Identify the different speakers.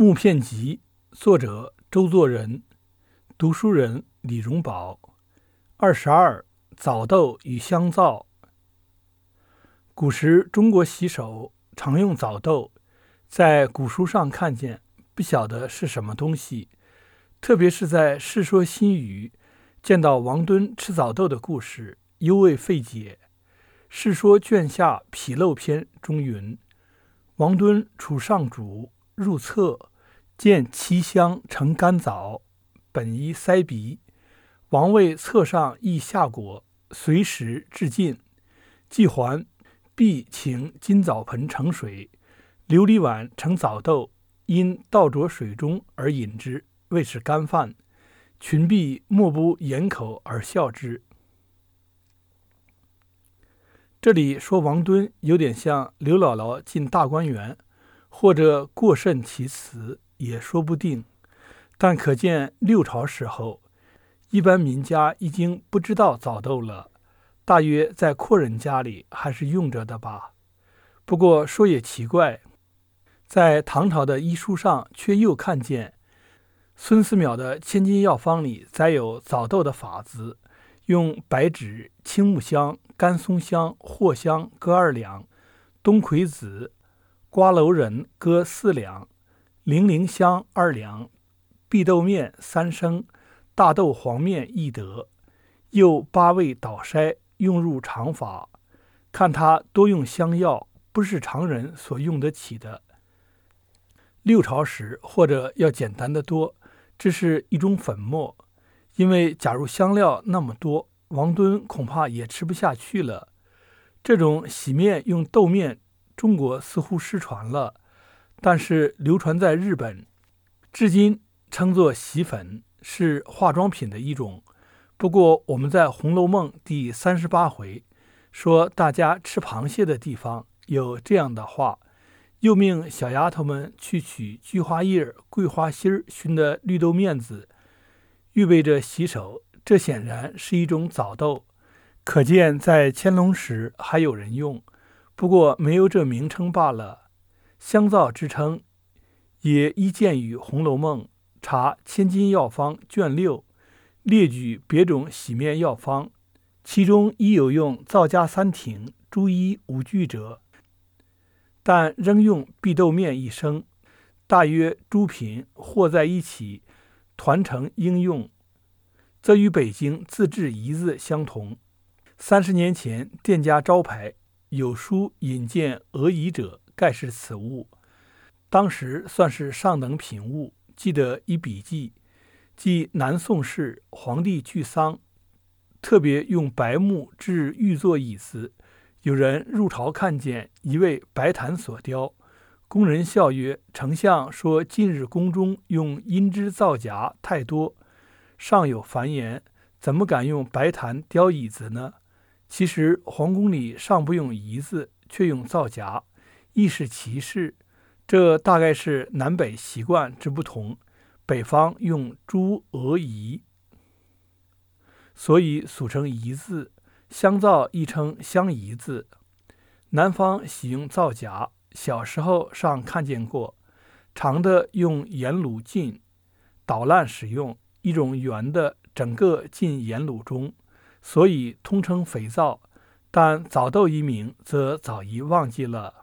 Speaker 1: 木片集》，作者周作人，读书人李荣宝。二十二，枣豆与香皂。古时中国洗手常用枣豆，在古书上看见，不晓得是什么东西。特别是在《世说新语》见到王敦吃枣豆的故事，尤为费解。《世说卷下纰漏篇》中云：“王敦处上主，入厕。”见其香成干枣，本宜塞鼻。王位侧上亦下果，随时至尽。既还，必请金枣盆盛水，琉璃碗盛枣豆，因倒着水中而饮之，谓是干饭。群婢莫不掩口而笑之。这里说王敦有点像刘姥姥进大观园，或者过甚其词。也说不定，但可见六朝时候，一般民家已经不知道枣豆了，大约在阔人家里还是用着的吧。不过说也奇怪，在唐朝的医书上却又看见孙思邈的《千金药方》里载有枣豆的法子：用白芷、青木香、干松香、藿香各二两，冬葵子、瓜蒌仁各四两。零陵香二两，碧豆面三升，大豆黄面一得，又八味捣筛，用入常法。看他多用香药，不是常人所用得起的。六朝时或者要简单的多，这是一种粉末。因为假如香料那么多，王敦恐怕也吃不下去了。这种洗面用豆面，中国似乎失传了。但是流传在日本，至今称作洗粉，是化妆品的一种。不过我们在《红楼梦》第三十八回说大家吃螃蟹的地方有这样的话，又命小丫头们去取菊花叶、桂花心熏的绿豆面子，预备着洗手。这显然是一种早豆，可见在乾隆时还有人用，不过没有这名称罢了。香皂之称，也依见于《红楼梦》查《千金药方》卷六，列举别种洗面药方，其中亦有用皂加三挺、朱衣五句者，但仍用碧豆面一升，大约诸品和在一起，团成应用，则与北京自制仪子相同。三十年前，店家招牌有书引荐俄仪者。盖是此物，当时算是上等品物。记得一笔记，即南宋时皇帝聚丧，特别用白木制玉座椅子。有人入朝看见一位白檀所雕，工人笑曰：“丞相说近日宫中用阴脂造夹太多，尚有繁言，怎么敢用白檀雕椅子呢？”其实皇宫里尚不用椅子，却用皂夹。亦是其事，这大概是南北习惯之不同。北方用朱鹅仪，所以俗称仪字；香皂亦称香仪字。南方喜用皂荚，小时候尚看见过，长的用盐卤浸，捣烂使用；一种圆的，整个浸盐卤中，所以通称肥皂。但早豆一名，则早已忘记了。